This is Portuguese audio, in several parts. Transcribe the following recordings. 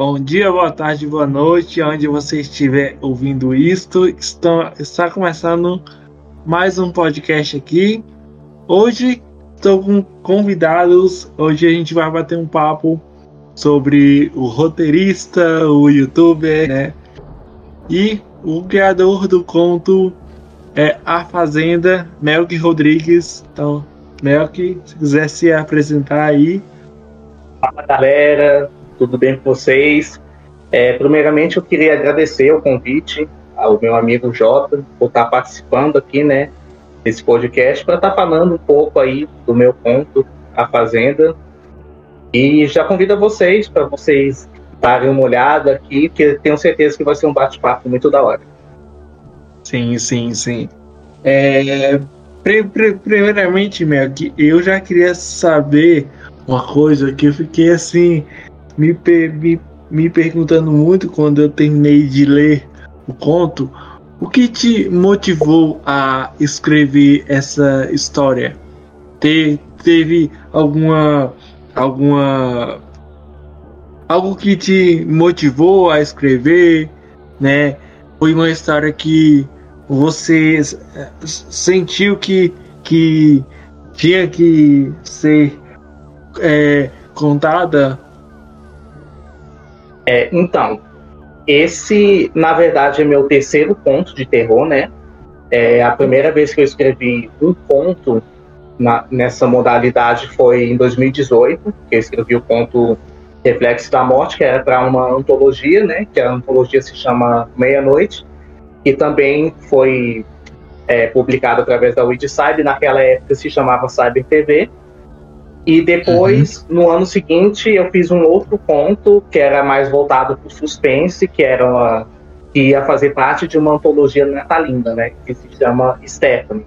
Bom dia, boa tarde, boa noite, onde você estiver ouvindo isto. Está, está começando mais um podcast aqui. Hoje estou com convidados. Hoje a gente vai bater um papo sobre o roteirista, o youtuber, né? E o criador do conto é A Fazenda, Melk Rodrigues. Então, Melk, se quiser se apresentar aí. Fala galera, tudo bem com vocês? É, primeiramente, eu queria agradecer o convite ao meu amigo Jota por estar participando aqui, né, desse podcast para estar falando um pouco aí do meu conto, A Fazenda. E já convido vocês para vocês darem uma olhada aqui, que tenho certeza que vai ser um bate-papo muito da hora. Sim, sim, sim. É, primeiramente, Melk, eu já queria saber uma coisa que eu fiquei assim me, me, me perguntando muito quando eu terminei de ler o conto, o que te motivou a escrever essa história? Te, teve alguma alguma algo que te motivou a escrever, né? Foi uma história que você sentiu que que tinha que ser é, contada é, então, esse, na verdade, é meu terceiro conto de terror, né? É, a primeira vez que eu escrevi um conto na, nessa modalidade foi em 2018, que eu escrevi o conto Reflexo da Morte, que era para uma antologia, né? Que a antologia se chama Meia-Noite, e também foi é, publicado através da Widside, naquela época se chamava Cyber TV. E depois, uhum. no ano seguinte, eu fiz um outro conto que era mais voltado para o suspense, que era que ia fazer parte de uma antologia natalina, né? Que se chama Stephanie.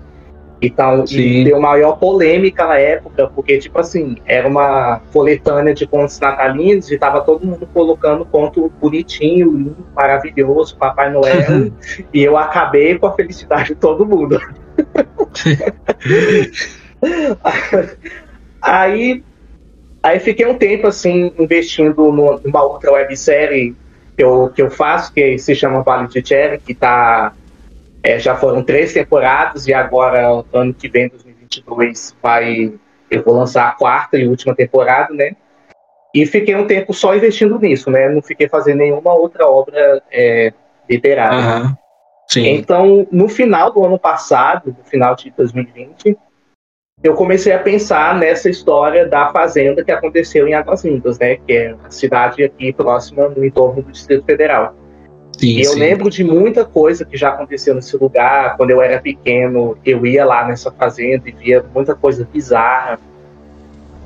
Então, deu maior polêmica na época, porque, tipo assim, era uma coletânea de contos natalinos e tava todo mundo colocando conto bonitinho, lindo, maravilhoso, Papai Noel, e eu acabei com a felicidade de todo mundo. Aí, aí fiquei um tempo assim investindo numa outra websérie que eu, que eu faço, que se chama Vale de Cherry, que tá, é, já foram três temporadas e agora, ano que vem, 2022, vai, eu vou lançar a quarta e última temporada, né? E fiquei um tempo só investindo nisso, né? Não fiquei fazendo nenhuma outra obra é, literária. Uhum. Então, no final do ano passado, no final de 2020, eu comecei a pensar nessa história da fazenda que aconteceu em Águas Lindas, né? Que é a cidade aqui próxima, no entorno do Distrito Federal. Sim, e eu sim. lembro de muita coisa que já aconteceu nesse lugar. Quando eu era pequeno, eu ia lá nessa fazenda e via muita coisa bizarra.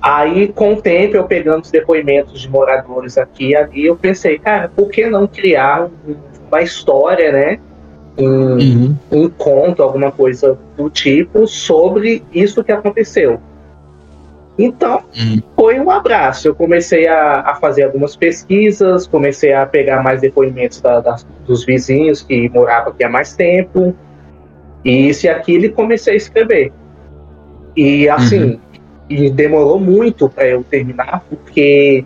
Aí, com o tempo, eu pegando os depoimentos de moradores aqui e ali, eu pensei, cara, por que não criar uma história, né? Um, uhum. um conto, alguma coisa do tipo, sobre isso que aconteceu. Então, uhum. foi um abraço. Eu comecei a, a, fazer algumas pesquisas, comecei a pegar mais depoimentos da, da, dos vizinhos que moravam aqui há mais tempo, e isso e aquilo, e comecei a escrever. E assim, uhum. e demorou muito para eu terminar, porque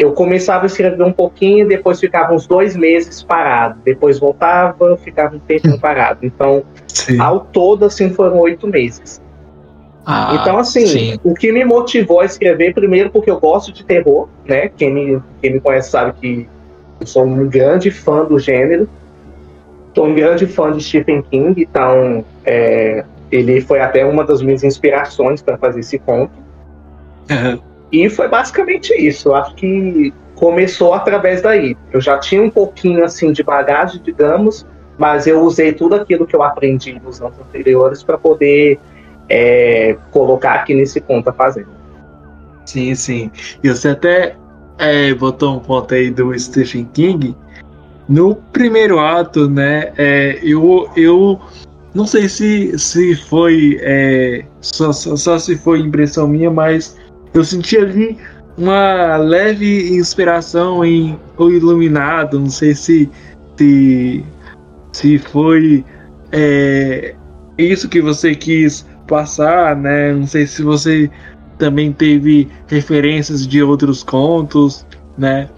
eu começava a escrever um pouquinho, depois ficava uns dois meses parado, depois voltava, ficava um tempo parado. Então, sim. ao todo, assim, foram oito meses. Ah, então, assim, sim. o que me motivou a escrever, primeiro, porque eu gosto de terror, né? Quem me, quem me conhece sabe que eu sou um grande fã do gênero. Sou um grande fã de Stephen King, então é, ele foi até uma das minhas inspirações para fazer esse conto. Uhum. E foi basicamente isso. Eu acho que começou através daí. Eu já tinha um pouquinho assim de bagagem, digamos, mas eu usei tudo aquilo que eu aprendi nos anos anteriores para poder é, colocar aqui nesse conta fazendo. Sim, sim. E você até é, botou um ponto aí do Stephen King. No primeiro ato, né? É, eu, eu não sei se, se foi é, só, só, só se foi impressão minha, mas eu senti ali uma leve inspiração em O Iluminado. Não sei se se, se foi é, isso que você quis passar, né? Não sei se você também teve referências de outros contos, né?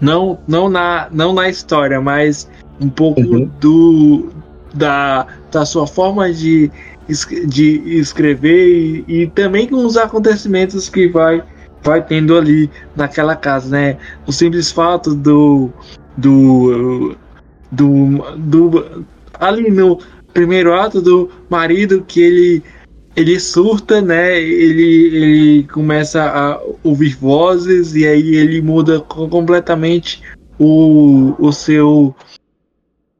Não, não, na, não na história, mas um pouco uhum. do, da, da sua forma de, de escrever e, e também com os acontecimentos que vai, vai tendo ali naquela casa, né? O simples fato do. do. do. do ali no primeiro ato do marido que ele ele surta, né? Ele, ele começa a ouvir vozes e aí ele muda completamente o, o seu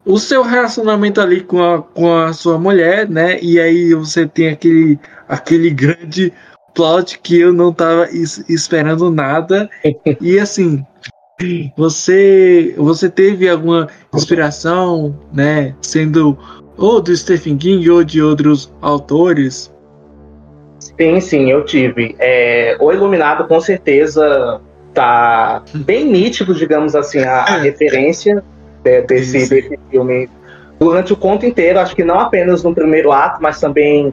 o seu relacionamento ali com a, com a sua mulher, né? E aí você tem aquele aquele grande plot que eu não tava es, esperando nada. e assim, você você teve alguma inspiração, né? Sendo ou do Stephen King ou de outros autores Sim, sim, eu tive. É, o Iluminado, com certeza, tá bem nítido, digamos assim, a, a é. referência de, desse, desse filme durante o conto inteiro. Acho que não apenas no primeiro ato, mas também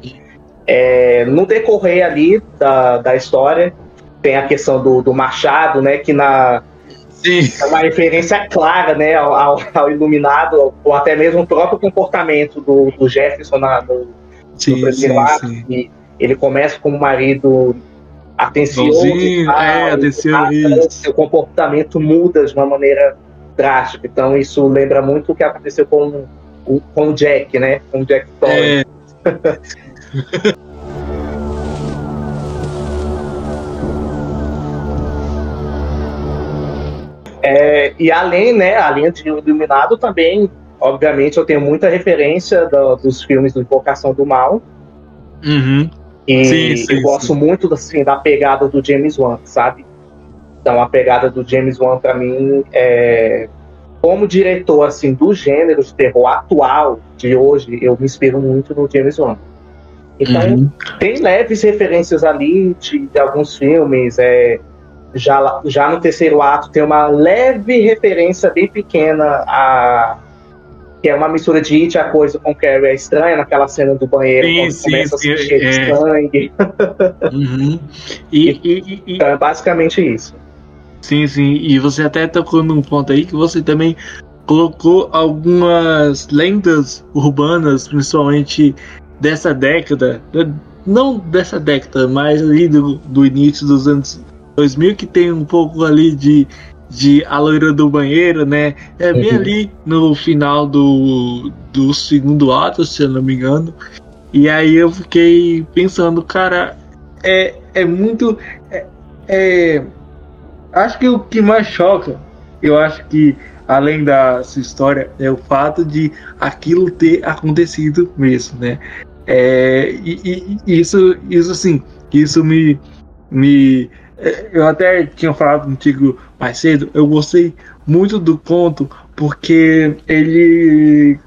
é, no decorrer ali da, da história. Tem a questão do, do Machado, né? Que na, Sim. É uma referência clara né, ao, ao, Iluminado, ou até mesmo o próprio comportamento do, do Jefferson na, no, sim, no primeiro ato. Sim. Ele começa como marido atencioso, é, atencioso, seu comportamento muda de uma maneira drástica. Então isso lembra muito o que aconteceu com o, com o Jack, né? Com o Jack Torrance. É. é, e além, né, além de Iluminado também, obviamente, eu tenho muita referência do, dos filmes do Invocação do Mal. Uhum. E sim, sim, eu gosto sim. muito assim, da pegada do James Wan, sabe? Então a pegada do James Wan para mim é como diretor assim do gênero de terror atual de hoje, eu me inspiro muito no James Wan. Então uhum. tem leves referências ali de, de alguns filmes, é, já, já no terceiro ato tem uma leve referência bem pequena a que é uma mistura de It, a coisa com Carrie é estranha, naquela cena do banheiro, sim, quando sim, começa sim, a se encher é. de sangue. Uhum. E, e, e, então é basicamente isso. Sim, sim. E você até tocou num ponto aí que você também colocou algumas lendas urbanas, principalmente dessa década, não dessa década, mas ali do, do início dos anos 2000, que tem um pouco ali de de A Loira do Banheiro, né? É bem uhum. ali no final do, do segundo ato, se eu não me engano. E aí eu fiquei pensando, cara, é, é muito. É, é, acho que o que mais choca, eu acho que além da sua história, é o fato de aquilo ter acontecido mesmo, né? É, e, e isso, isso assim, isso me, me é, eu até tinha falado contigo mais cedo, eu gostei muito do conto porque ele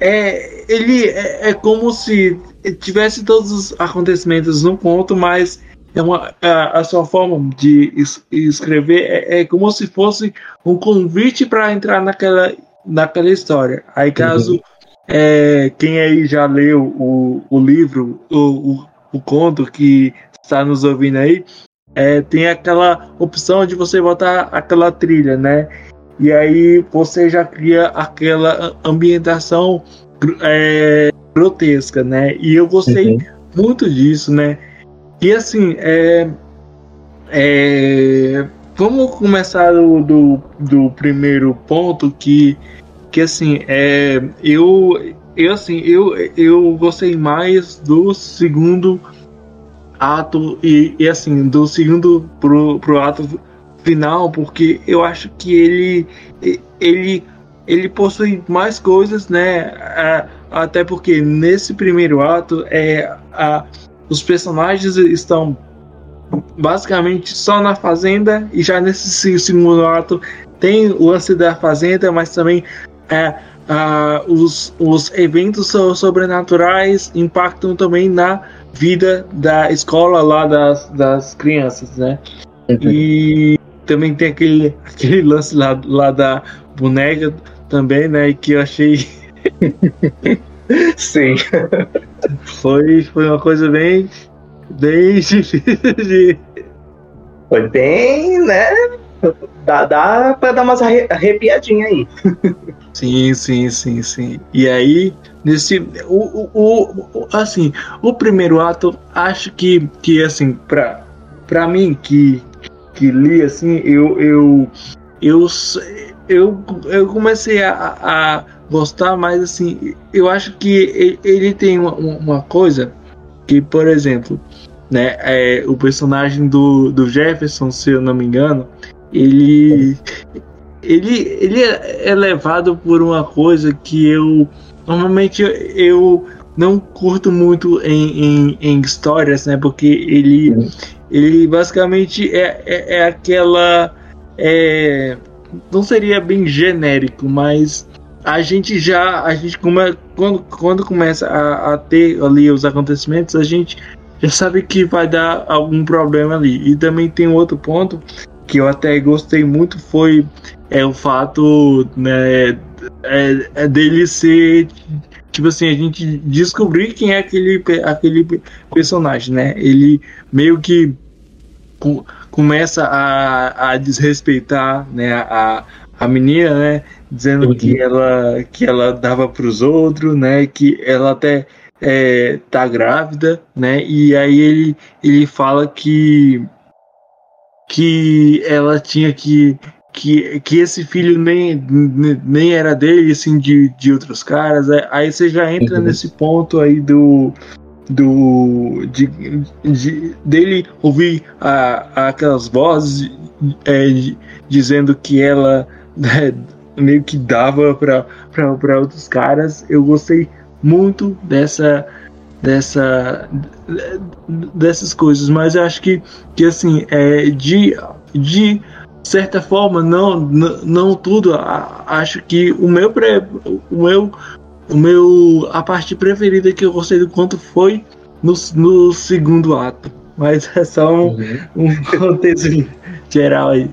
é ele é, é como se tivesse todos os acontecimentos no conto, mas é uma, a, a sua forma de es, escrever é, é, como se fosse um convite para entrar naquela, naquela história. Aí caso uhum. é, quem aí já leu o, o livro, o, o, o conto que está nos ouvindo aí, é, tem aquela opção de você botar aquela trilha, né? E aí você já cria aquela ambientação é, grotesca, né? E eu gostei uhum. muito disso, né? E assim, é, é, vamos começar do, do, do, primeiro ponto que, que assim, é, eu, eu assim, eu, eu gostei mais do segundo ato e, e assim, do segundo pro, pro ato final, porque eu acho que ele ele ele possui mais coisas, né? Até porque nesse primeiro ato é a, os personagens estão basicamente só na fazenda e já nesse segundo ato tem o lance da fazenda, mas também é, os, os eventos sobrenaturais impactam também na vida da escola lá das, das crianças, né? E também tem aquele, aquele lance lá, lá da boneca também, né? Que eu achei. Sim. Foi, foi uma coisa bem. bem difícil de. Foi bem, né? dá, dá pra dar umas arrepiadinhas aí. Sim, sim, sim, sim. E aí, nesse. O, o, o, assim, o primeiro ato, acho que, que assim, pra, pra mim, que, que li, assim, eu. Eu, eu, eu, eu comecei a, a gostar, mas assim, eu acho que ele tem uma, uma coisa que, por exemplo, né, é, o personagem do, do Jefferson, se eu não me engano, ele, ele, ele é levado por uma coisa que eu normalmente eu não curto muito em, em, em histórias, né, porque ele, ele basicamente é, é, é aquela. É, não seria bem genérico, mas a gente já, a gente come, quando, quando começa a, a, ter ali os acontecimentos, a gente já sabe que vai dar algum problema ali. E também tem outro ponto que eu até gostei muito foi é o fato né, é, é dele ser tipo assim a gente descobrir quem é aquele aquele personagem, né? Ele meio que começa a, a desrespeitar né, a, a menina, né? Dizendo que ela que ela dava para os outros, né? Que ela até é, tá grávida, né? E aí ele ele fala que que ela tinha que que, que esse filho nem, nem era dele, assim, de, de outros caras. Aí você já entra uhum. nesse ponto aí do, do de, de, dele ouvir a, aquelas vozes é, dizendo que ela né, meio que dava para outros caras. Eu gostei muito dessa dessa dessas coisas, mas eu acho que, que assim é de de certa forma não não, não tudo acho que o meu o meu o meu a parte preferida que eu gostei do quanto foi no, no segundo ato. Mas é só um, uhum. um contexto geral aí.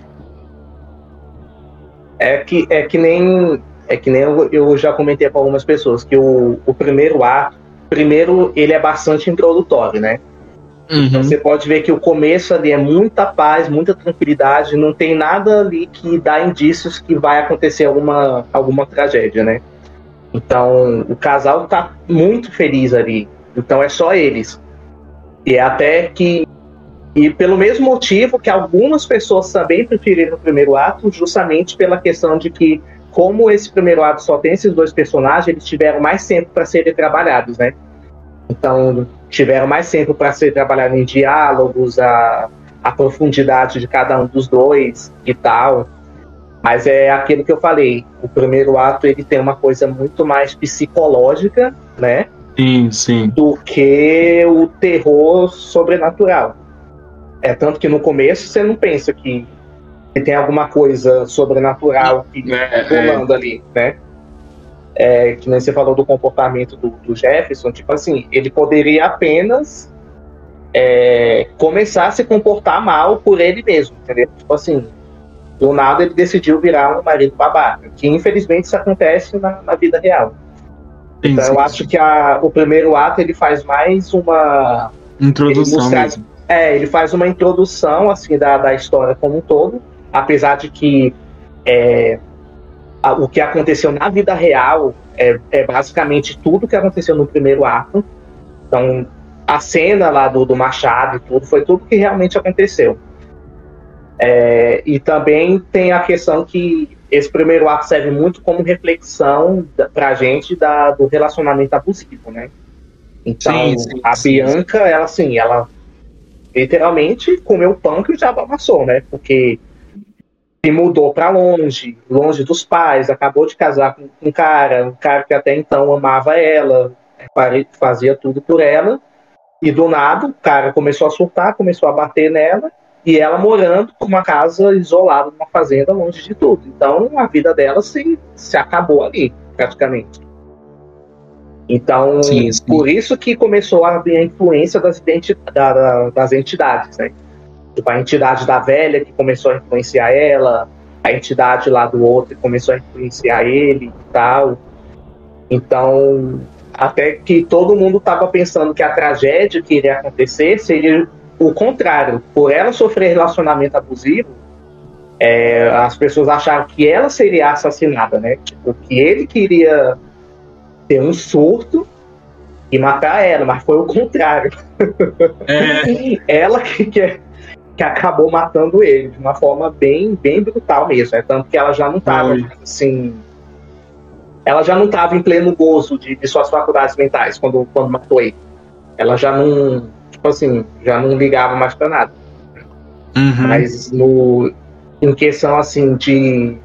É que, é que nem é que nem eu, eu já comentei com algumas pessoas que o, o primeiro ato, primeiro ele é bastante introdutório, né? Então, uhum. Então você pode ver que o começo ali é muita paz, muita tranquilidade, não tem nada ali que dá indícios que vai acontecer alguma, alguma tragédia, né? Então o casal tá muito feliz ali. Então é só eles. E é até que. E pelo mesmo motivo que algumas pessoas também preferiram o primeiro ato, justamente pela questão de que, como esse primeiro ato só tem esses dois personagens, eles tiveram mais tempo para serem trabalhados, né? Então, tiveram mais tempo para ser trabalhado em diálogos, a, a profundidade de cada um dos dois e tal. Mas é aquilo que eu falei, o primeiro ato ele tem uma coisa muito mais psicológica, né? Sim, sim. Do que o terror sobrenatural. É tanto que no começo você não pensa que, tem alguma coisa sobrenatural que é, rolando é. ali, né? É, que nem você falou do comportamento do, do Jefferson, tipo assim, ele poderia apenas é, começar a se comportar mal por ele mesmo, entendeu? Tipo assim, do nada ele decidiu virar um marido babaca, que infelizmente isso acontece na, na vida real. Sim, então sim, eu acho que a, o primeiro ato ele faz mais uma introdução. Ele é, ele faz uma introdução assim da, da história como um todo, apesar de que é, a, o que aconteceu na vida real é, é, basicamente tudo que aconteceu no primeiro ato. Então a cena lá do, do Machado e tudo foi tudo que realmente aconteceu. É, e também tem a questão que esse primeiro ato serve muito como reflexão para a gente da, do relacionamento abusivo, né? Então, sim, sim, a sim, Bianca, ela assim, ela literalmente comeu o pão que o diabo amassou, né? Porque se mudou para longe, longe dos pais, acabou de casar com um cara, um cara que até então amava ela, fazia tudo por ela, e do nada o cara começou a surtar, começou a bater nela, e ela morando numa casa isolada, numa fazenda, longe de tudo. Então a vida dela se, se acabou ali, praticamente. Então, sim, sim. por isso que começou a vir a influência das, da, das entidades, né? Tipo, a entidade da velha que começou a influenciar ela, a entidade lá do outro que começou a influenciar ele e tal. Então, até que todo mundo estava pensando que a tragédia que iria acontecer seria o contrário, por ela sofrer relacionamento abusivo, é, as pessoas acharam que ela seria assassinada, né? Tipo, que ele queria ter um surto e matar ela, mas foi o contrário. É. ela que, que, que, acabou matando ele de uma forma bem, bem brutal mesmo. É tanto que ela já não estava assim. Ela já não estava em pleno gozo de, de, suas faculdades mentais quando, quando matou ele. Ela já não, tipo assim, já não ligava mais para nada. Uhum. Mas no, em questão assim de,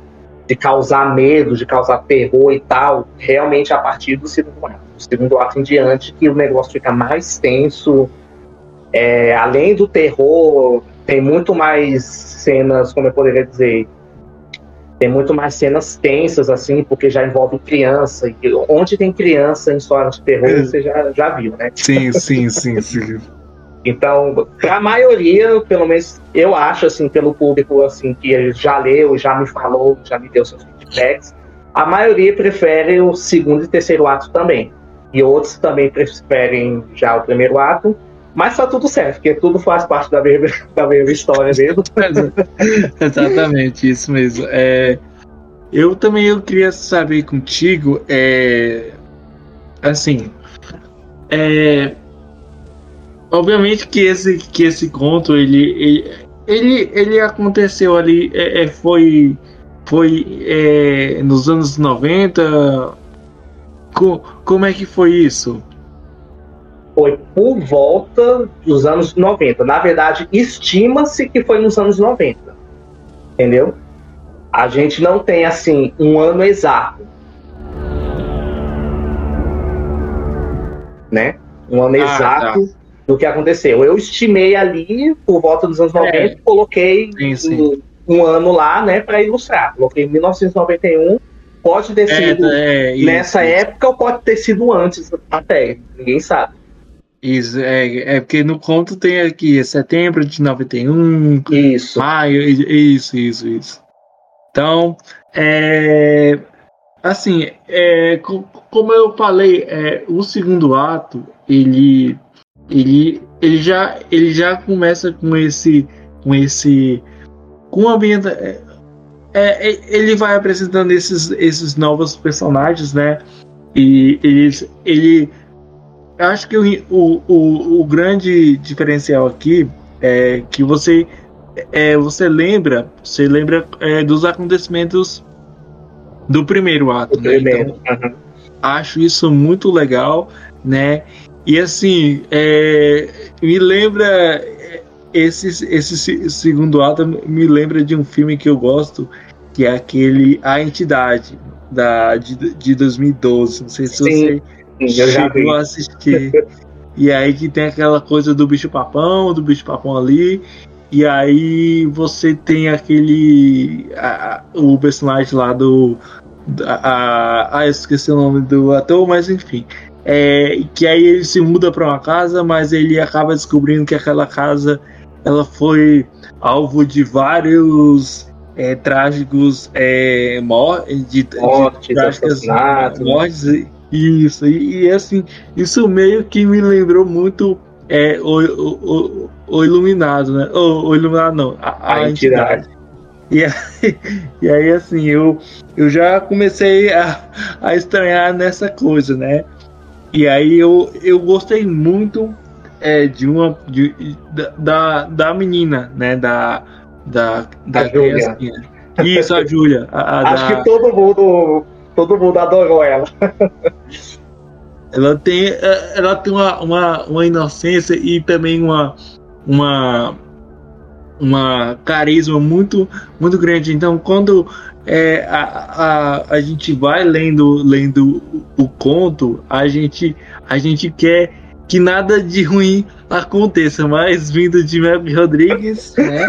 de causar medo, de causar terror e tal, realmente a partir do segundo ato. Do segundo ato em diante, que o negócio fica mais tenso. É, além do terror, tem muito mais cenas, como eu poderia dizer, tem muito mais cenas tensas, assim, porque já envolve criança. E onde tem criança em histórias de terror, é. você já, já viu, né? Sim, sim, sim, sim. Então, para a maioria, pelo menos eu acho, assim, pelo público assim que já leu, já me falou, já me deu seus feedbacks, a maioria prefere o segundo e terceiro ato também. E outros também preferem já o primeiro ato. Mas tá tudo certo, porque tudo faz parte da mesma, da mesma história mesmo. Exatamente, isso mesmo. É, eu também eu queria saber contigo, é, assim, é, Obviamente que esse, que esse conto ele, ele, ele, ele aconteceu ali, é, é foi, foi é, nos anos 90. Co, como é que foi isso? Foi por volta dos anos 90. Na verdade, estima-se que foi nos anos 90. Entendeu? A gente não tem assim um ano exato. Né? Um ano ah, exato. Tá do que aconteceu. Eu estimei ali, por volta dos anos 90, é. coloquei sim, sim. Um, um, ano lá, né, para ilustrar. Coloquei 1991. Pode ter é, sido é, nessa isso, época ou pode ter sido antes até, ninguém sabe. Isso, é, é porque no conto tem aqui setembro de 91, isso. maio, isso, isso, isso. Então, é, assim, é, como eu falei, é, o segundo ato, ele ele, ele, já, ele já começa com esse. com esse. com ambienta, é, é, ele vai apresentando esses, esses novos personagens, né? E eles, ele. Acho que o, o, o grande diferencial aqui é que você é, você lembra, você lembra é, dos acontecimentos do primeiro ato. Né? Então, uhum. Acho isso muito legal, né? E assim, é, me lembra. Esse, esse segundo ato me lembra de um filme que eu gosto, que é aquele A Entidade, da, de, de 2012. Não sei se Sim, você chegou a assistir. e aí que tem aquela coisa do bicho papão, do bicho papão ali. E aí você tem aquele. A, o personagem lá do. A, a, esqueci o nome do ator, mas enfim. É, que aí ele se muda para uma casa, mas ele acaba descobrindo que aquela casa ela foi alvo de vários é, trágicos é, mor de, mortes, de trágicas mortes. Isso, e, e, assim, isso meio que me lembrou muito é, o, o, o, Iluminado, né? O, o Iluminado não, a, a, a entidade. entidade. E aí, e aí, assim, eu, eu já comecei a, a estranhar nessa coisa, né? E aí eu, eu gostei muito é, de uma de, da, da menina, né? Da da, da Júlia. Isso, a Júlia. Acho da... que todo mundo todo mundo adorou ela. ela tem é, ela tem uma, uma, uma inocência e também uma uma uma carisma muito muito grande. Então, quando é, a, a, a gente vai lendo lendo o, conto, a gente a gente quer que nada de ruim aconteça, mas vindo de Mel Rodrigues, né?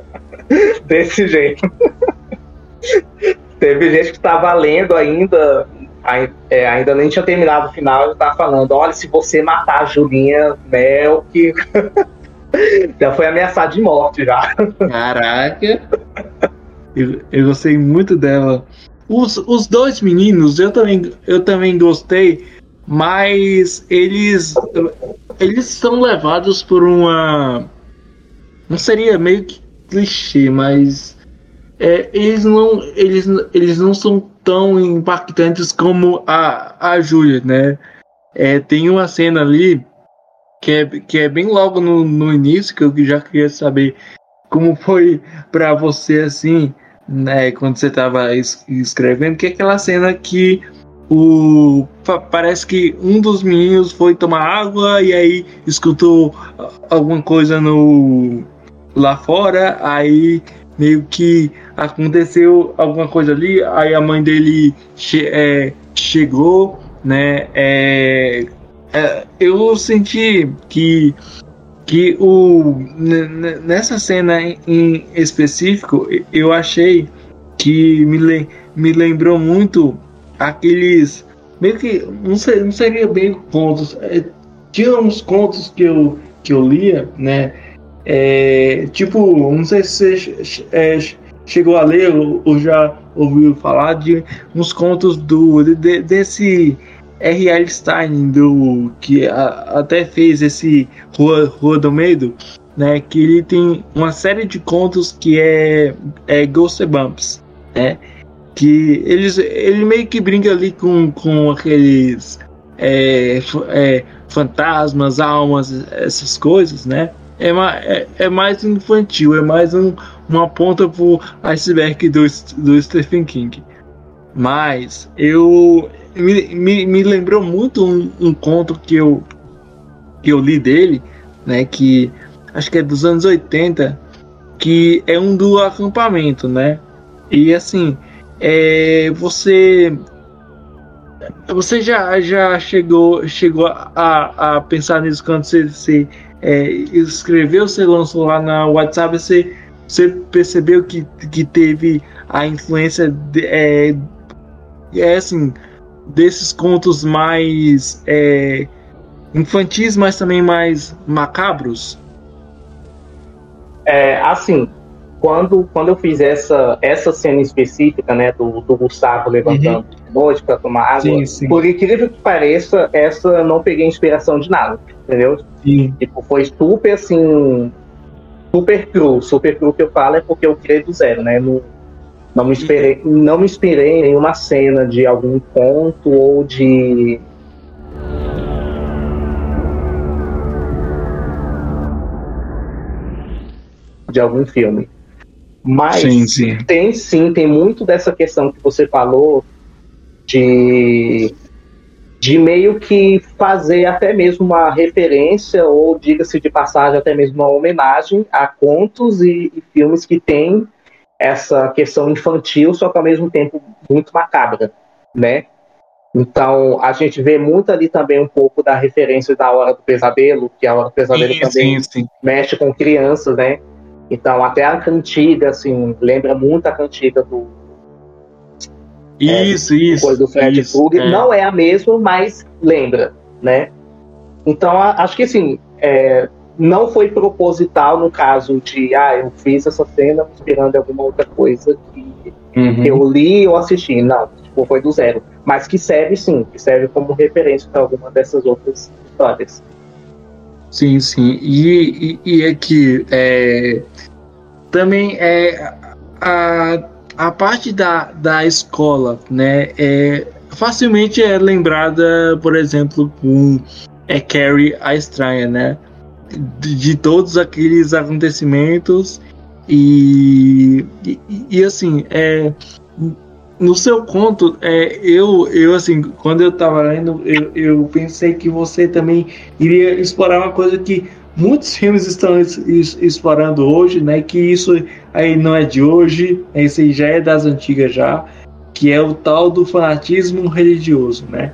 Desse jeito. Teve gente que estava lendo ainda, é, ainda nem tinha terminado o final, e tava falando: olha, se você matar a Julinha Mel, que já foi ameaçado de morte já. Caraca! Eu, eu gostei muito dela. Os, os dois meninos, eu também, eu também gostei, mas eles eles são levados por uma não seria meio que clichê, mas é, eles, não, eles, eles não são tão impactantes como a, a Júlia, né? É, tem uma cena ali que é, que é bem logo no, no início, que eu já queria saber como foi para você assim, né, quando você estava es escrevendo, que é aquela cena que o parece que um dos meninos foi tomar água e aí escutou alguma coisa no lá fora, aí meio que aconteceu alguma coisa ali, aí a mãe dele che é, chegou, né? É, é, eu senti que que o nessa cena em específico eu achei que me, me lembrou muito aqueles meio que não, sei, não seria bem contos é, tinha uns contos que eu que eu lia né? É, tipo não sei se você é, chegou a ler ou, ou, já ouviu falar de uns contos do de, desse R.L. Stein do que a, até fez esse Rua, Rua do Medo né que ele tem uma série de contos que é, é Bumps né que eles, ele meio que brinca ali com, com aqueles é, é, fantasmas, almas, essas coisas, né? É, é, é mais infantil, é mais um, uma ponta pro iceberg do, do Stephen King. Mas eu me, me, me lembrou muito um, um conto que eu, que eu li dele, né? Que acho que é dos anos 80, que é um do acampamento, né? E assim, é, você você já, já chegou, chegou a, a pensar nisso quando você, você é, escreveu, você lançou lá na WhatsApp, você, você percebeu que, que teve a influência de, é, é assim, desses contos mais é, infantis, mas também mais macabros? É, assim, quando, quando eu fiz essa, essa cena específica, né, do, do Gustavo levantando uhum. noite para tomar água, sim, sim. por incrível que pareça, essa não peguei inspiração de nada, entendeu? Sim. Tipo, foi super assim, super cru. Super cru que eu falo é porque eu criei do zero, né? Não, não me inspirei, não me inspirei em nenhuma cena de algum conto ou de de algum filme. Mas sim, sim. tem sim, tem muito dessa questão que você falou de, de meio que fazer até mesmo uma referência, ou diga-se de passagem, até mesmo uma homenagem a contos e, e filmes que têm essa questão infantil, só que ao mesmo tempo muito macabra, né? Então, a gente vê muito ali também um pouco da referência da Hora do Pesadelo, que a Hora do Pesadelo sim, também sim, sim. mexe com crianças, né? Então, até a cantiga, assim, lembra muito a cantiga do. Isso, é, isso. Do Fred isso, É. Não é a mesma, mas lembra, né? Então, acho que, assim, é, não foi proposital no caso de, ah, eu fiz essa cena inspirando alguma outra coisa que uhum. eu li ou assisti. Não, tipo, foi do zero. Mas que serve, sim, que serve como referência para alguma dessas outras histórias. Sim, sim. E, e, e aqui, é, também é a, a parte da, da escola, né? É, facilmente é lembrada, por exemplo, com é Carrie a Estranha, né? De, de todos aqueles acontecimentos e, e, e assim, é, no seu conto, é, eu, eu assim, quando eu tava lendo, eu, eu pensei que você também iria explorar uma coisa que muitos filmes estão explorando hoje, né? Que isso aí não é de hoje, esse aí já é das antigas já, que é o tal do fanatismo religioso, né?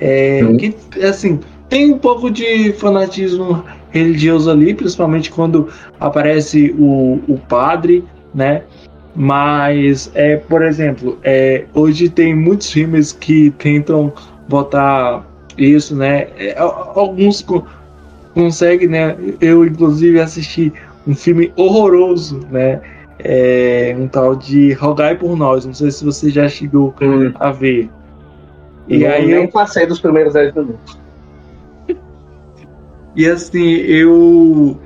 É, que, assim, tem um pouco de fanatismo religioso ali, principalmente quando aparece o, o padre, né? Mas, é, por exemplo, é, hoje tem muitos filmes que tentam botar isso, né? É, alguns consegue, né? Eu, inclusive, assisti um filme horroroso, né? É, um tal de Rogai por Nós. Não sei se você já chegou hum. a ver. E não, aí nem eu passei dos primeiros 10 minutos. E assim, eu,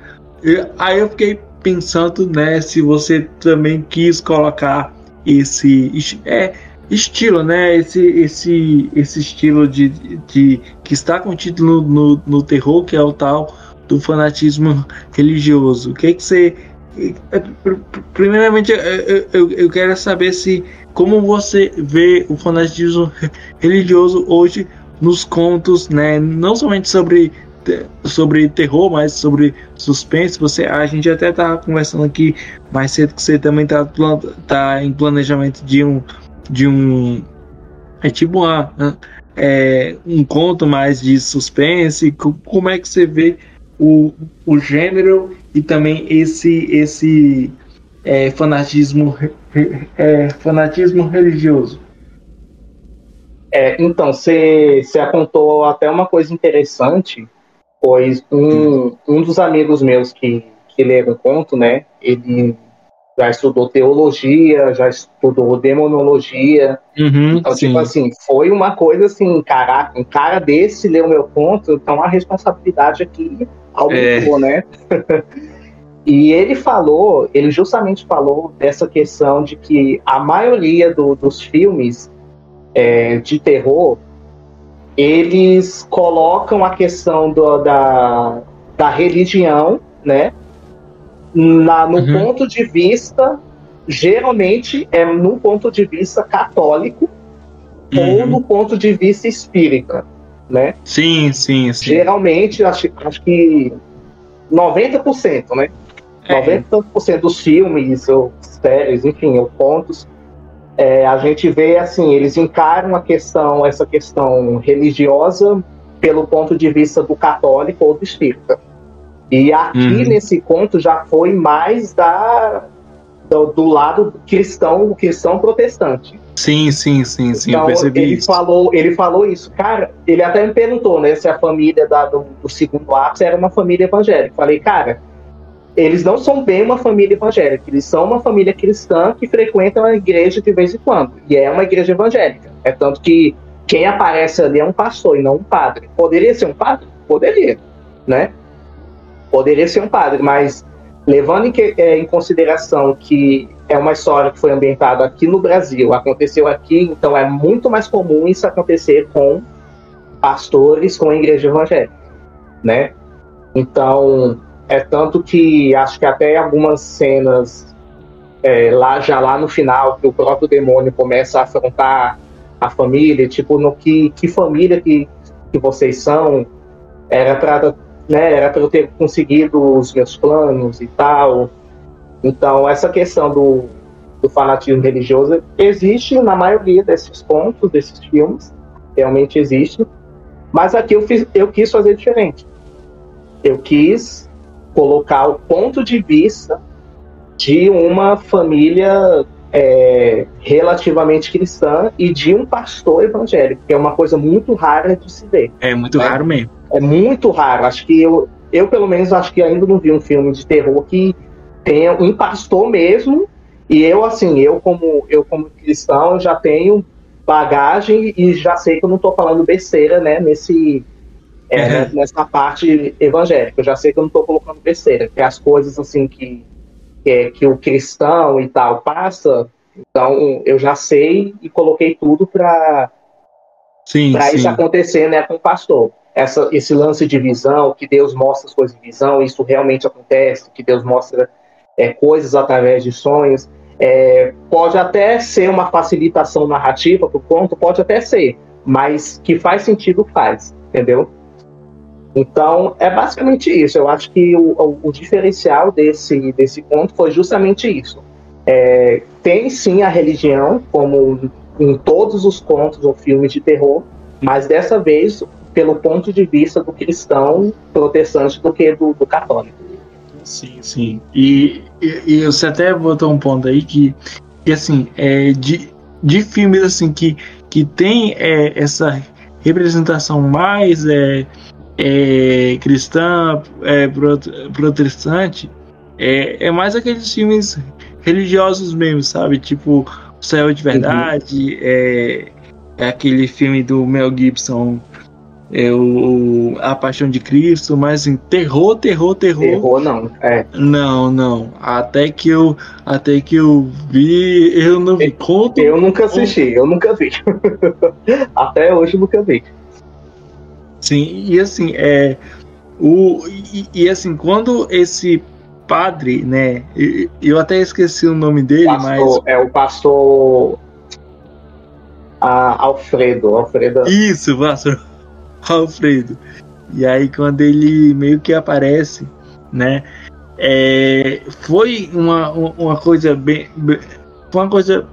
eu, Aí eu fiquei pensando, né, se você também quis colocar esse é, estilo, né, esse, esse, esse estilo de, de que está contido no, no, no terror, que é o tal do fanatismo religioso. O que, é que você é, primeiramente eu, eu, eu, quero saber se como você vê o fanatismo religioso hoje nos contos, né? Não somente sobre sobre terror, mas sobre suspense. Você, a gente até tá conversando aqui mais cedo que você também tá, tá em planejamento de um de um é tipo uma é, um conto mais de suspense. Como é que você vê o, o gênero e também esse esse é, fanatismo é, fanatismo religioso. É, então, você apontou até uma coisa interessante, pois um, um dos amigos meus que, que leram conto, né, ele já estudou teologia, já estudou demonologia. Uhum, então, tipo sim. tipo assim, foi uma coisa assim, caraca, um cara desse leu meu conto, então a responsabilidade aqui aumentou, é. né? e ele falou, ele justamente falou dessa questão de que a maioria do, dos filmes é, de terror, eles colocam a questão do, da, da religião, né? Na, no uhum. ponto de vista, geralmente é no ponto de vista católico uhum. ou no ponto de vista espírita né? Sim, sim, sim. Geralmente, acho, acho que 90%, né? É. 90% dos filmes, ou séries, enfim, ou contos, é, a gente vê assim, eles encaram a questão, essa questão religiosa pelo ponto de vista do católico ou do espírita. E aqui uhum. nesse conto já foi mais da do, do lado cristão, cristão protestante. Sim, sim, sim, sim, então, eu percebi ele isso. Falou, ele falou isso. Cara, ele até me perguntou, né, se a família da, do, do segundo ápice era uma família evangélica. Falei, cara, eles não são bem uma família evangélica, eles são uma família cristã que frequenta a igreja de vez em quando. E é uma igreja evangélica. É tanto que quem aparece ali é um pastor e não um padre. Poderia ser um padre? Poderia, né? Poderia ser um padre, mas levando em, que, é, em consideração que é uma história que foi ambientada aqui no Brasil, aconteceu aqui, então é muito mais comum isso acontecer com pastores com a igreja evangélica, né? Então, é tanto que acho que até algumas cenas é, lá já lá no final que o próprio demônio começa a afrontar a família, tipo no que que família que, que vocês são era para né, era para eu ter conseguido os meus planos e tal. Então, essa questão do, do fanatismo religioso existe na maioria desses pontos, desses filmes, realmente existe. Mas aqui eu, fiz, eu quis fazer diferente. Eu quis colocar o ponto de vista de uma família é, relativamente cristã e de um pastor evangélico, que é uma coisa muito rara de se ver. É muito né? raro mesmo. É muito raro. Acho que eu, eu pelo menos, acho que ainda não vi um filme de terror que tenha um pastor mesmo. E eu, assim, eu como, eu como cristão, já tenho bagagem e já sei que eu não estou falando besteira, né, nesse, é, uhum. nessa parte evangélica. Eu já sei que eu não estou colocando besteira, que as coisas, assim, que, que, que o cristão e tal passa, então eu já sei e coloquei tudo para isso acontecer, né, com o pastor essa, esse lance de visão, que Deus mostra as coisas em visão, isso realmente acontece, que Deus mostra é, coisas através de sonhos. É, pode até ser uma facilitação narrativa para o conto, pode até ser, mas que faz sentido, faz, entendeu? Então, é basicamente isso. Eu acho que o, o, o diferencial desse, desse conto foi justamente isso. É, tem sim a religião, como em todos os contos ou filmes de terror, mas dessa vez pelo ponto de vista do cristão protestante do que do, do católico. Sim, sim. E, e, e, você até botou um ponto aí que, que assim, é, de, de filmes assim que, que tem é, essa representação mais é, é, cristã, é, protestante, é, é mais aqueles filmes religiosos mesmo, sabe? Tipo, O Céu de Verdade, uhum. é, é aquele filme do Mel Gibson é o, a Paixão de Cristo, mas assim, terror, terror, terror. Terror não, é. Não, não. Até que eu, até que eu vi, eu não vi. Conto. Eu nunca assisti, eu nunca vi. até hoje eu nunca vi. Sim, e assim, é o e, e assim, quando esse padre, né? Eu até esqueci o nome dele, pastor, mas. É o pastor. Alfredo. Alfredo. Isso, pastor Alfredo. E aí, quando ele meio que aparece, né? É, foi uma, uma coisa bem. Foi uma coisa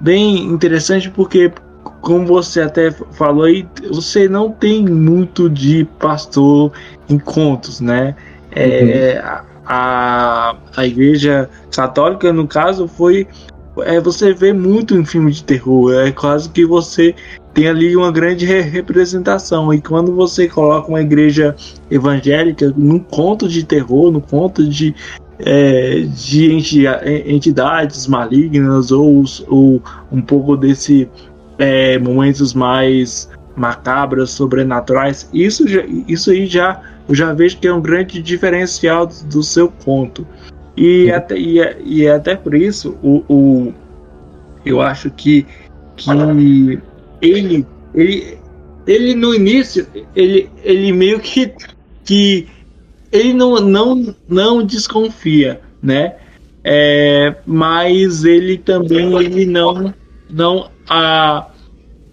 bem interessante porque, como você até falou aí, você não tem muito de pastor em contos, né? É, uhum a, a igreja católica, no caso, foi. É, você vê muito em filme de terror, é quase que você tem ali uma grande re representação. E quando você coloca uma igreja evangélica num conto de terror, no conto de, é, de entidades malignas ou, ou um pouco desse é, momentos mais macabros, sobrenaturais, isso, isso aí já eu já vejo que é um grande diferencial do seu conto. E, uhum. até, e, é, e é até por isso o, o, eu acho que, que ele, ele, ele no início, ele, ele meio que, que ele não, não, não desconfia, né? É, mas ele também ele não não a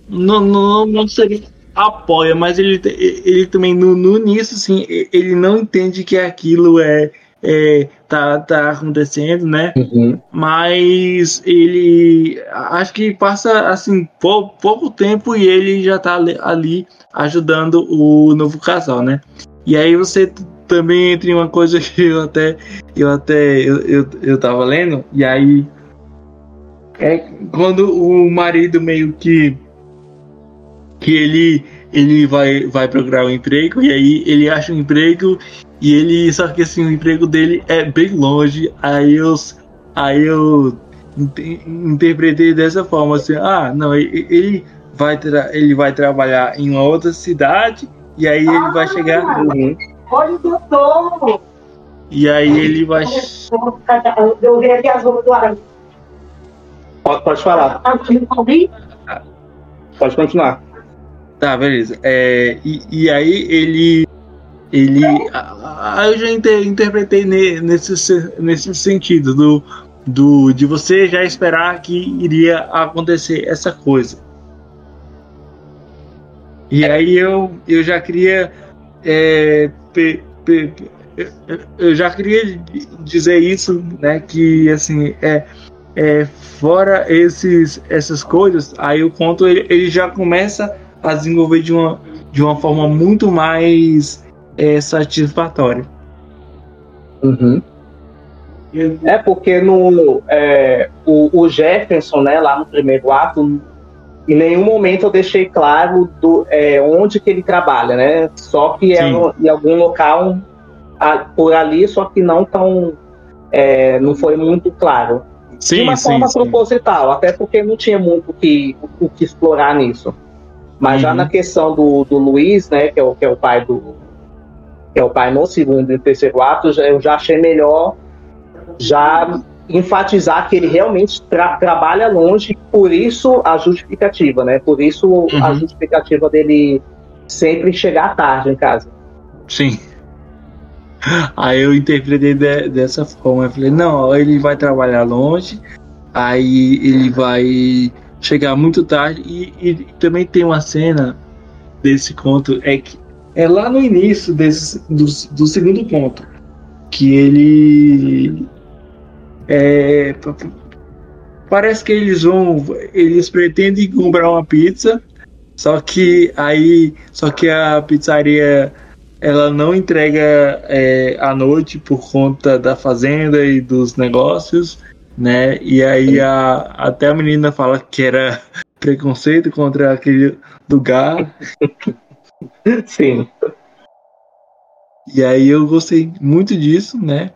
não, não, não seria apoia, mas ele, ele também no, no início, assim, ele não entende que aquilo é, é tá, tá acontecendo, né? Uhum. Mas ele acho que passa assim pou, pouco tempo e ele já tá ali, ali ajudando o novo casal, né? E aí você também entra em uma coisa que eu até eu até eu, eu, eu tava lendo e aí é quando o marido meio que que ele ele vai vai procurar um emprego e aí ele acha um emprego e ele só que assim o emprego dele é bem longe aí eu aí eu interpretei dessa forma assim ah não ele vai ele vai trabalhar em uma outra cidade e aí ele ah, vai chegar uhum. olha o doutor e aí ele vai eu vi aqui as roupas do Aranha pode, pode falar pode continuar Tá, beleza. É, e, e aí ele. Ele. Aí eu já inter, interpretei nesse, nesse sentido, do, do, de você já esperar que iria acontecer essa coisa. E aí eu, eu já queria. É, pe, pe, eu já queria dizer isso, né? Que assim, é, é fora esses, essas coisas, aí o conto ele, ele já começa a desenvolver de uma, de uma forma muito mais é, satisfatória. Uhum. É porque no, é, o, o, Jefferson, né, lá no primeiro ato, em nenhum momento eu deixei claro do, é, onde que ele trabalha, né? Só que é no, em algum local a, por ali, só que não tão, é, não foi muito claro. Sim, de uma sim, forma sim. proposital, até porque não tinha muito que, o que explorar nisso. Mas uhum. já na questão do, do Luiz, né, que é o, que é o pai do. que é o pai no segundo e terceiro ato, eu já achei melhor já enfatizar que ele realmente tra trabalha longe, por isso a justificativa, né? Por isso uhum. a justificativa dele sempre chegar tarde em casa. Sim. Aí eu interpretei de, dessa forma. Eu falei, não, ele vai trabalhar longe, aí ele vai chegar muito tarde. E, e, também tem uma cena desse conto, é que é lá no início desse, do, do segundo conto, que ele. É, parece que eles vão. Eles pretendem comprar uma pizza, só que aí. Só que a pizzaria ela não entrega é, à noite por conta da fazenda e dos negócios né? E aí a, até a menina fala que era preconceito contra aquele lugar. Sim. E aí eu gostei muito disso, né?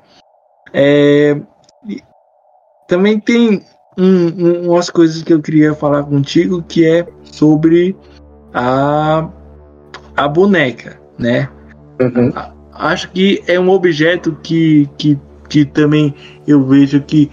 É, também tem um, um, umas coisas que eu queria falar contigo que é sobre a a boneca, né? Uhum. Acho que é um objeto que, que, que também eu vejo que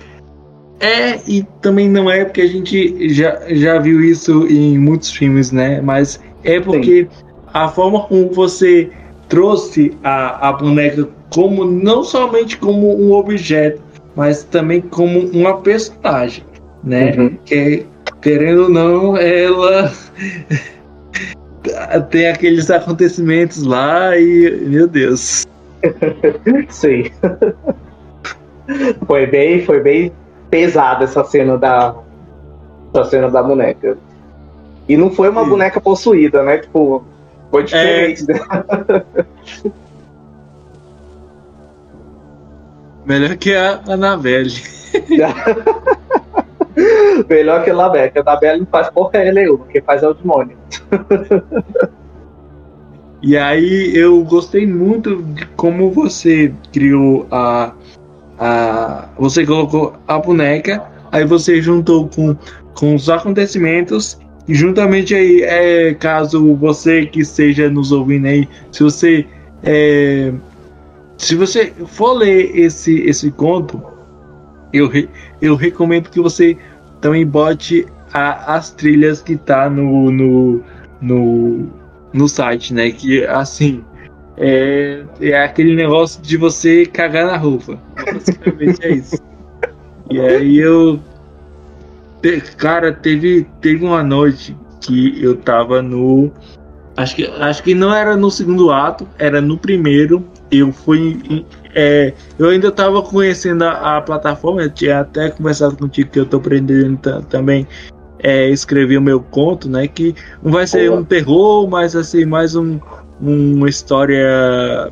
é e também não é porque a gente já, já viu isso em muitos filmes, né? Mas é porque Sim. a forma como você trouxe a, a boneca como não somente como um objeto, mas também como uma personagem, né? Uhum. Que querendo ou não, ela tem aqueles acontecimentos lá e meu Deus. Sim. foi bem, foi bem pesada essa cena da essa cena da boneca. E não foi uma Sim. boneca possuída, né? Tipo, foi diferente. É... Melhor que a Anabelle. Melhor que a Anabelle, que a Anabelle não faz porcaria nenhuma, quem faz é o demônio. e aí eu gostei muito de como você criou a. a você colocou a boneca, aí você juntou com, com os acontecimentos e juntamente aí, é, caso você que esteja nos ouvindo aí, se você é, se você for ler esse, esse conto, eu, eu recomendo que você também bote a, as trilhas que tá no, no, no, no site, né? Que assim é, é aquele negócio de você cagar na roupa. Basicamente é isso. E aí eu. Te, cara, teve, teve uma noite que eu tava no. Acho que, acho que não era no segundo ato, era no primeiro eu fui. É, eu ainda estava conhecendo a, a, plataforma, eu tinha até conversado contigo que eu estou aprendendo também é, escrever o meu conto, né? Que não vai ser Boa. um terror, mas assim, mais um, uma história.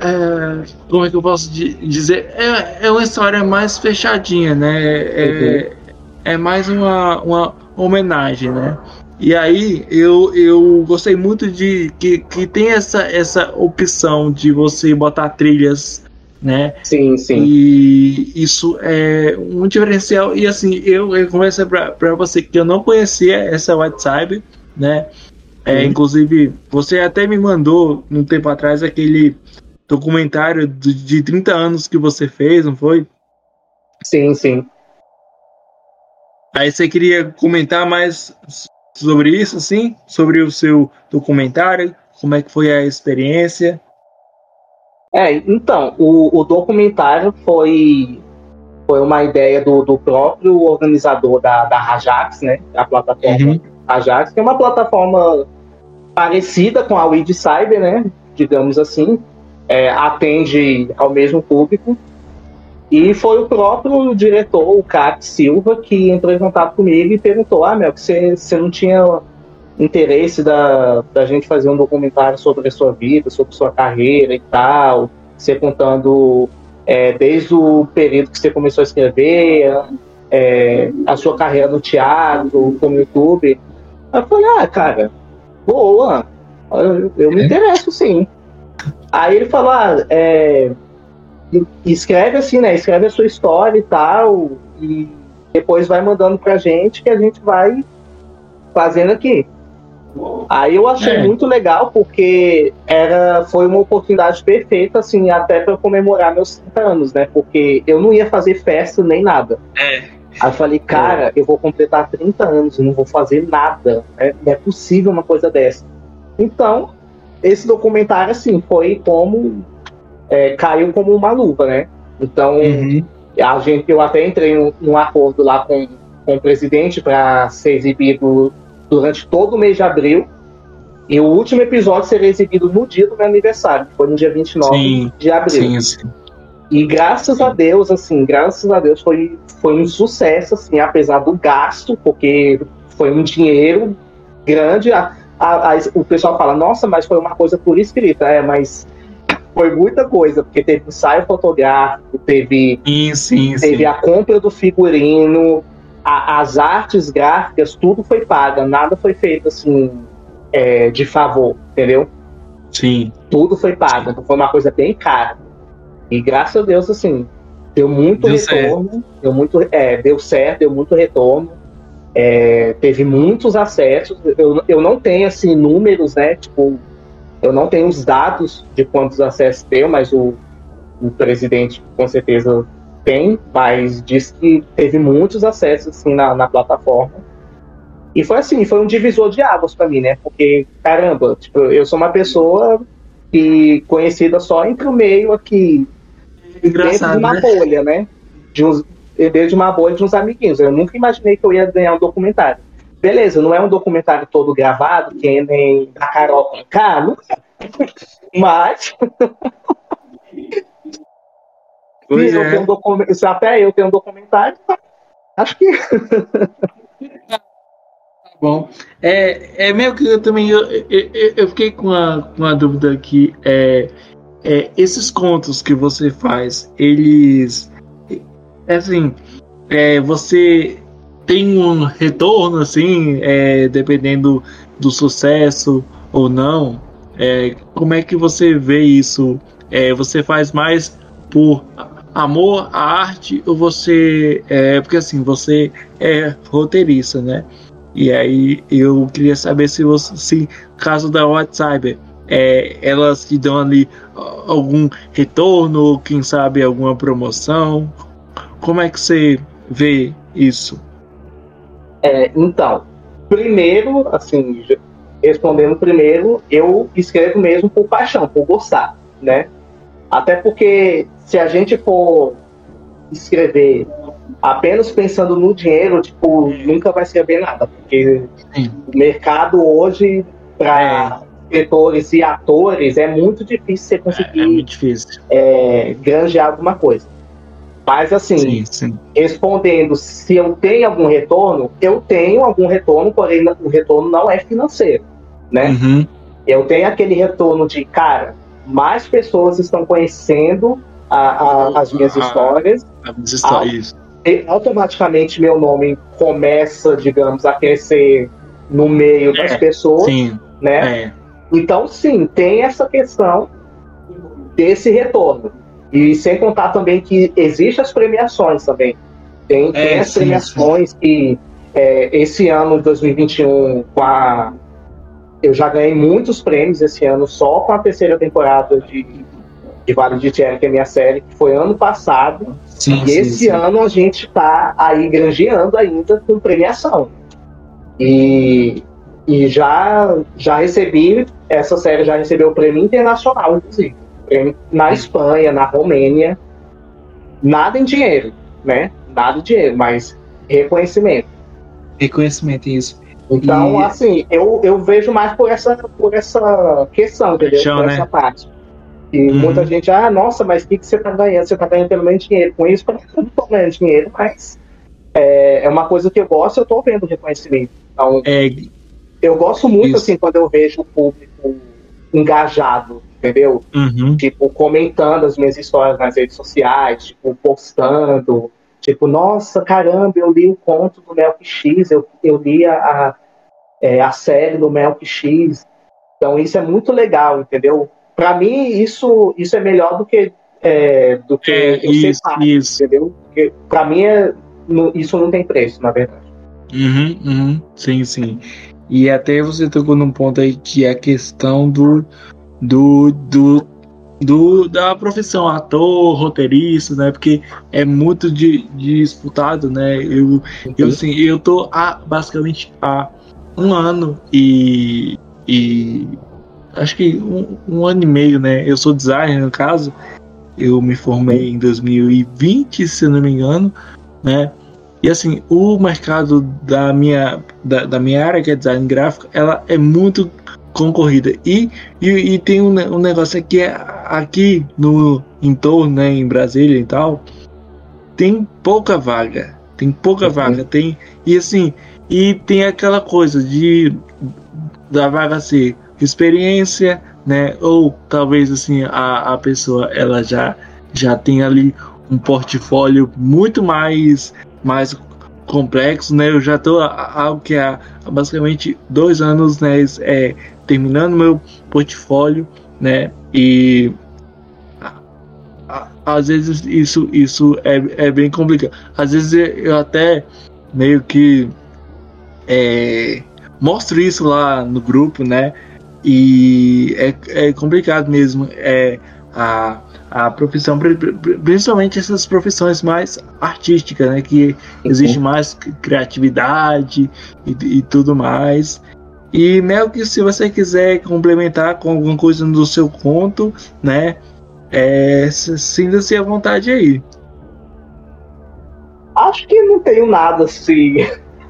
É, como é que eu posso dizer? É, é uma história mais fechadinha, né? É, uhum. é mais uma, uma homenagem, né? E aí eu, eu gostei muito de que, que tem essa, essa opção de você botar trilhas, né? Sim, sim. E isso é um diferencial. E assim, eu, eu começo para você que eu não conhecia essa WhatsApp, né? É, inclusive, você até me mandou um tempo atrás aquele documentário de, de 30 anos que você fez, não foi? Sim, sim. Aí você queria comentar mais sobre isso, assim? Sobre o seu documentário? Como é que foi a experiência? É, então, o, o documentário foi, foi uma ideia do, do próprio organizador da, da Rajax, né? A plataforma uhum. Rajax, que é uma plataforma parecida com a Weed Cyber, né? Digamos assim. É, atende ao mesmo público, e foi o próprio diretor, o Cat Silva, que entrou em contato comigo e perguntou: Ah, Mel, você, você não tinha interesse da, da gente fazer um documentário sobre a sua vida, sobre sua carreira e tal, você contando é, desde o período que você começou a escrever, é, a sua carreira no teatro, como YouTube. Aí eu falei: Ah, cara, boa, eu, eu me é. interesso sim. Aí ele falou: Ah, é escreve assim, né? Escreve a sua história e tal, e depois vai mandando pra gente que a gente vai fazendo aqui. Aí eu achei é. muito legal porque era foi uma oportunidade perfeita assim até para comemorar meus 30 anos, né? Porque eu não ia fazer festa nem nada. É. Aí eu falei, cara, é. eu vou completar 30 anos, não vou fazer nada. Não é possível uma coisa dessa. Então, esse documentário assim foi como é, caiu como uma luva, né? Então, uhum. a gente, eu até entrei num, num acordo lá com, com o presidente para ser exibido durante todo o mês de abril. E o último episódio seria exibido no dia do meu aniversário, que foi no dia 29 sim, de abril. Sim, sim. E graças sim. a Deus, assim, graças a Deus foi, foi um sucesso, assim, apesar do gasto, porque foi um dinheiro grande. A, a, a, o pessoal fala, nossa, mas foi uma coisa por escrita. É, mas foi muita coisa, porque teve ensaio fotográfico, teve, sim, sim, teve sim. a compra do figurino, a, as artes gráficas, tudo foi paga, nada foi feito assim é, de favor, entendeu? Sim. Tudo foi pago, então foi uma coisa bem cara. E graças a Deus, assim, deu muito deu retorno, certo. deu muito, é, deu certo, deu muito retorno. é, teve muitos acessos. Eu, eu não tenho assim números, né? Tipo, eu não tenho os dados de quantos acessos deu, mas o, o presidente com certeza tem, mas diz que teve muitos acessos assim, na, na plataforma. E foi assim, foi um divisor de águas para mim, né? Porque, caramba, tipo, eu sou uma pessoa que conhecida só entre o meio aqui, dentro de uma né? bolha, né? De uns, dentro de uma bolha de uns amiguinhos. Eu nunca imaginei que eu ia ganhar um documentário. Beleza, não é um documentário todo gravado, que nem da Carol com K, não é. Mas Pois eu é. tenho um docu- se até eu tenho um documentário, acho que Bom, é, é meio que eu também eu, eu, eu- fiquei com uma, com uma dúvida aqui. É, é, esses contos que você faz, eles. É assim, é, você tem um retorno, assim, é, dependendo do sucesso ou não? É, como é que você vê isso? É, você faz mais por amor à arte ou você. É, porque assim, você é roteirista, né? E aí eu queria saber se você, se caso da WhatsApp, é, elas te dão ali algum retorno, quem sabe alguma promoção. Como é que você vê isso? É, então, primeiro, assim, respondendo primeiro, eu escrevo mesmo por paixão, por gostar, né? Até porque se a gente for escrever apenas pensando no dinheiro, tipo, nunca vai escrever nada, porque Sim. o mercado hoje para escritores e atores é muito difícil você É, conseguir muito difícil. é, granjear alguma coisa. Mas assim, Sim, sim. respondendo se eu tenho algum retorno, eu tenho algum retorno, porém o retorno não é financeiro, né? Uhum. Eu tenho aquele retorno de, cara, mais pessoas estão conhecendo a- a- as minhas Ah. histórias, As histórias. e automaticamente meu nome começa, digamos, a crescer no meio das É, pessoas, Sim, né? é. Então, sim, tem essa questão desse retorno. E sem contar também que existem as premiações também. Tem, tem É, as sim, premiações que é, esse ano de 2021, com a, eu já ganhei muitos prêmios esse ano só com a terceira temporada de, de Vale de Tierra, que é a minha série, que foi ano passado. Sim, E sim, esse sim. ano a gente está aí granjeando ainda com premiação. E, e já, já recebi, essa série já recebeu o prêmio internacional, inclusive. Na Espanha, na Romênia. Nada em dinheiro, né? Nada em dinheiro, mas reconhecimento. Reconhecimento isso. Então, E- assim, eu, eu vejo mais por essa, por essa questão, entendeu? Paixão, por né? essa parte. E Uhum. muita gente, ah, nossa, mas o que, que você tá ganhando? Você tá ganhando pelo menos dinheiro com isso? Eu não tô ganhando dinheiro, mas é, é uma coisa que eu gosto, eu tô vendo reconhecimento. Então, É, eu gosto muito, Isso. assim, quando eu vejo o público engajado, entendeu? uhum. Tipo, comentando as minhas histórias nas redes sociais, tipo, postando. Tipo, nossa, caramba, eu li o conto do Melk X, eu, eu li a, a, é, a série do Melk X. Então, isso é muito legal, entendeu? Pra mim, isso, isso é melhor do que, é, do que É, eu ser isso, isso. entendeu? Porque pra mim, é, isso não tem preço, na verdade. Uhum, uhum. Sim, sim. E até você tocou num ponto aí que é a questão do, do, do, do da profissão, ator, roteirista, né? Porque é muito de, disputado, né? Eu, eu, assim, eu tô há basicamente há um ano e, e acho que um, um ano e meio, né? Eu sou designer, no caso. Eu me formei em 2020, se não me engano, né? E assim, o mercado da minha, da, da minha área, que é design gráfico, ela é muito concorrida. E, e, e tem um, um negócio aqui, é, aqui no entorno, né, em Brasília e tal, tem pouca vaga. Tem pouca Uhum. vaga. Tem, e assim, e tem aquela coisa de da vaga ser experiência, né? Ou talvez assim a, a pessoa ela já já tem ali um portfólio muito mais mais complexo, né? Eu já tô algo que há basicamente dois anos, né? É, terminando meu portfólio, né? E às vezes isso isso é, é bem complicado. Às vezes eu até meio que é, mostro isso lá no grupo, né? E é, é complicado mesmo. É, a, a profissão, principalmente essas profissões mais artísticas, né? Que exige uhum. mais criatividade e, e tudo mais. E Mel, que se você quiser complementar com alguma coisa do seu conto, né? É, Sinta-se à vontade aí. Acho que não tenho nada assim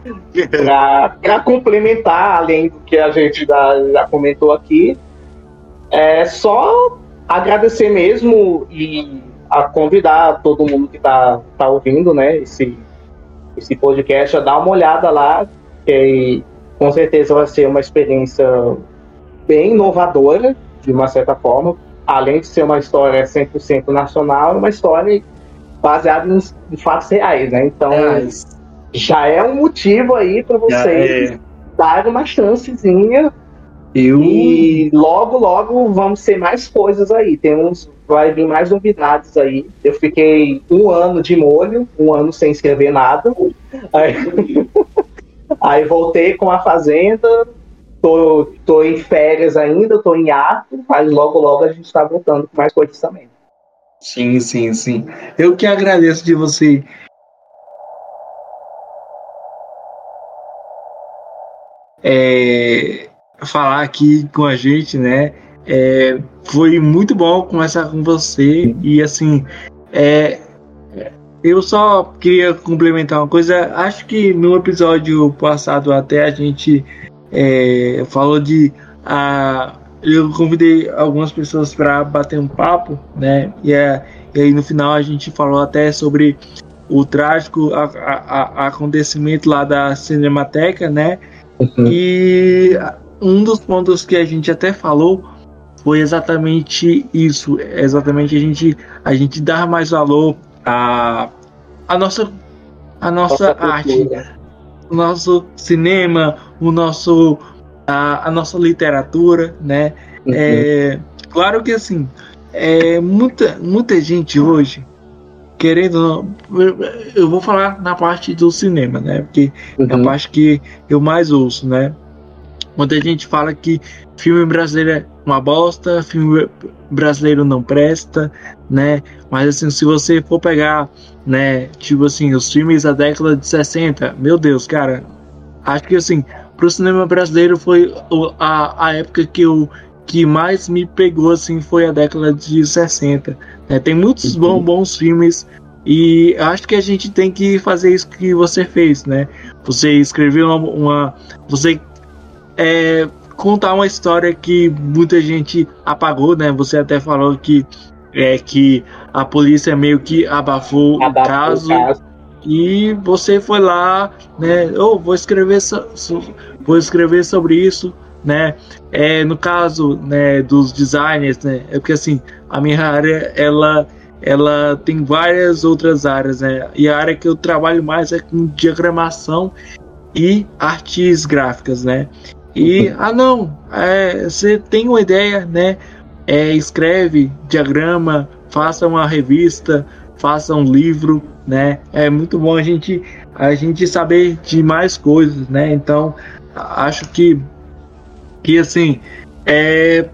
para complementar, além do que a gente já, já comentou aqui. É só agradecer mesmo e a convidar todo mundo que está tá ouvindo, né, esse, esse podcast a dar uma olhada lá, que com certeza vai ser uma experiência bem inovadora, de uma certa forma, além de ser uma história 100% nacional, uma história baseada em, em fatos reais, né? Então, é. já é um motivo aí para vocês é. darem uma chancezinha eu... E logo, logo vamos ter mais coisas aí. Temos, vai vir mais novidades aí. Eu fiquei um ano de molho, um ano sem escrever nada. Aí, aí voltei com a Fazenda. Tô, tô em férias ainda, tô em ato, mas logo, logo a gente está voltando com mais coisas também. Sim, sim, sim. Eu que agradeço de você é, falar aqui com a gente, né? É, foi muito bom conversar com você e assim, é, eu só queria complementar uma coisa. Acho que no episódio passado até a gente é, falou de a eu convidei algumas pessoas para bater um papo, né? E, é, e, aí no final a gente falou até sobre o trágico a, a, a acontecimento lá da Cinemateca, né? Uhum. E um dos pontos que a gente até falou foi exatamente isso, exatamente a gente a gente dar mais valor a a nossa a nossa, nossa arte, o nosso cinema, o nosso a, a nossa literatura, né? Uhum. É, claro que assim, é, muita muita gente hoje querendo eu vou falar na parte do cinema, né? Porque uhum. é a uhum. parte que eu mais ouço, né? Muita gente fala que filme brasileiro é uma bosta, filme brasileiro não presta, né? Mas assim, se você for pegar, né, tipo assim, os filmes da década de 60, meu Deus, cara, acho que assim, pro cinema brasileiro foi a, a época que eu que mais me pegou assim foi a década de 60. Né? Tem muitos uhum. bons, bons filmes e acho que a gente tem que fazer isso que você fez, né? Você escreveu uma, uma você é, contar uma história que muita gente apagou, né? Você até falou que é que a polícia meio que abafou, abafou o, caso, o caso. E você foi lá, né? Oh, vou escrever, so, so, vou escrever sobre isso, né? É, no caso, né, dos designers, né? É porque assim, a minha área, ela ela tem várias outras áreas, né? E a área que eu trabalho mais é com diagramação e artes gráficas, né? E, ah não, é, você tem uma ideia, né? É, escreve diagrama, faça uma revista, faça um livro, né? É muito bom a gente, a gente saber de mais coisas, né? Então, acho que, que assim, é,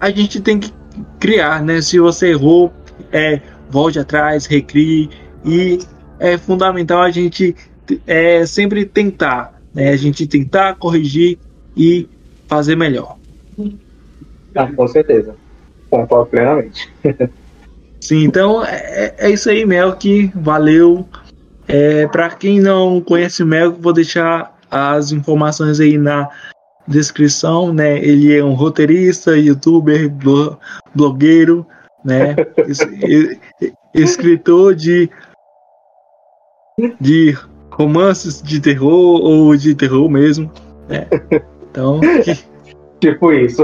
a gente tem que criar, né? Se você errou, é, volte atrás, recrie e é fundamental a gente é, sempre tentar, né? A gente tentar corrigir e fazer melhor. Ah, com certeza. Concordo plenamente. Sim, então é, é isso aí, Melk. Valeu. É, Para quem não conhece o Melk, vou deixar as informações aí na descrição, né? Ele é um roteirista, youtuber, blogueiro, né? es, escritor de de romances de terror ou de terror mesmo. Né? Então. tipo isso.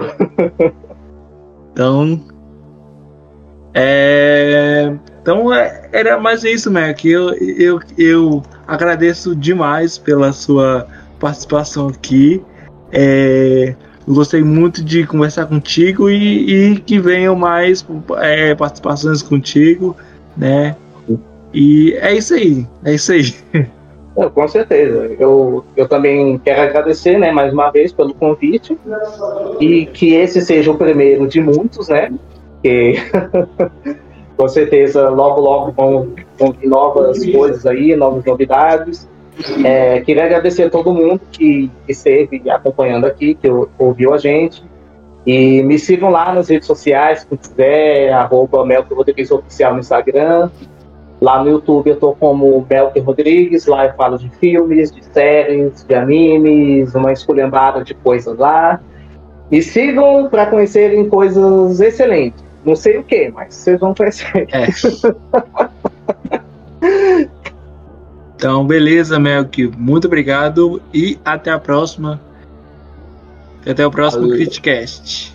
então. É, então é, era mais isso, Mac. Eu, eu, eu agradeço demais pela sua participação aqui. É, gostei muito de conversar contigo e, e que venham mais é, participações contigo, né? E é isso aí, é isso aí. com certeza. Eu, eu também quero agradecer, né, mais uma vez pelo convite e que esse seja o primeiro de muitos, né? Que com certeza logo logo vão, vão novas coisas aí, novas novidades. É, queria agradecer a todo mundo que esteve acompanhando aqui, que ouviu a gente. E me sigam lá nas redes sociais, se quiser, arroba Melco Rodrigues Oficial no Instagram. Lá no YouTube eu tô como Melker Rodrigues, lá eu falo de filmes, de séries, de animes, uma esculhambada de coisas lá. E sigam para conhecerem coisas excelentes. Não sei o que, mas vocês vão conhecer. É. então, beleza, Melk. Muito obrigado e até a próxima. Até o próximo Criticast.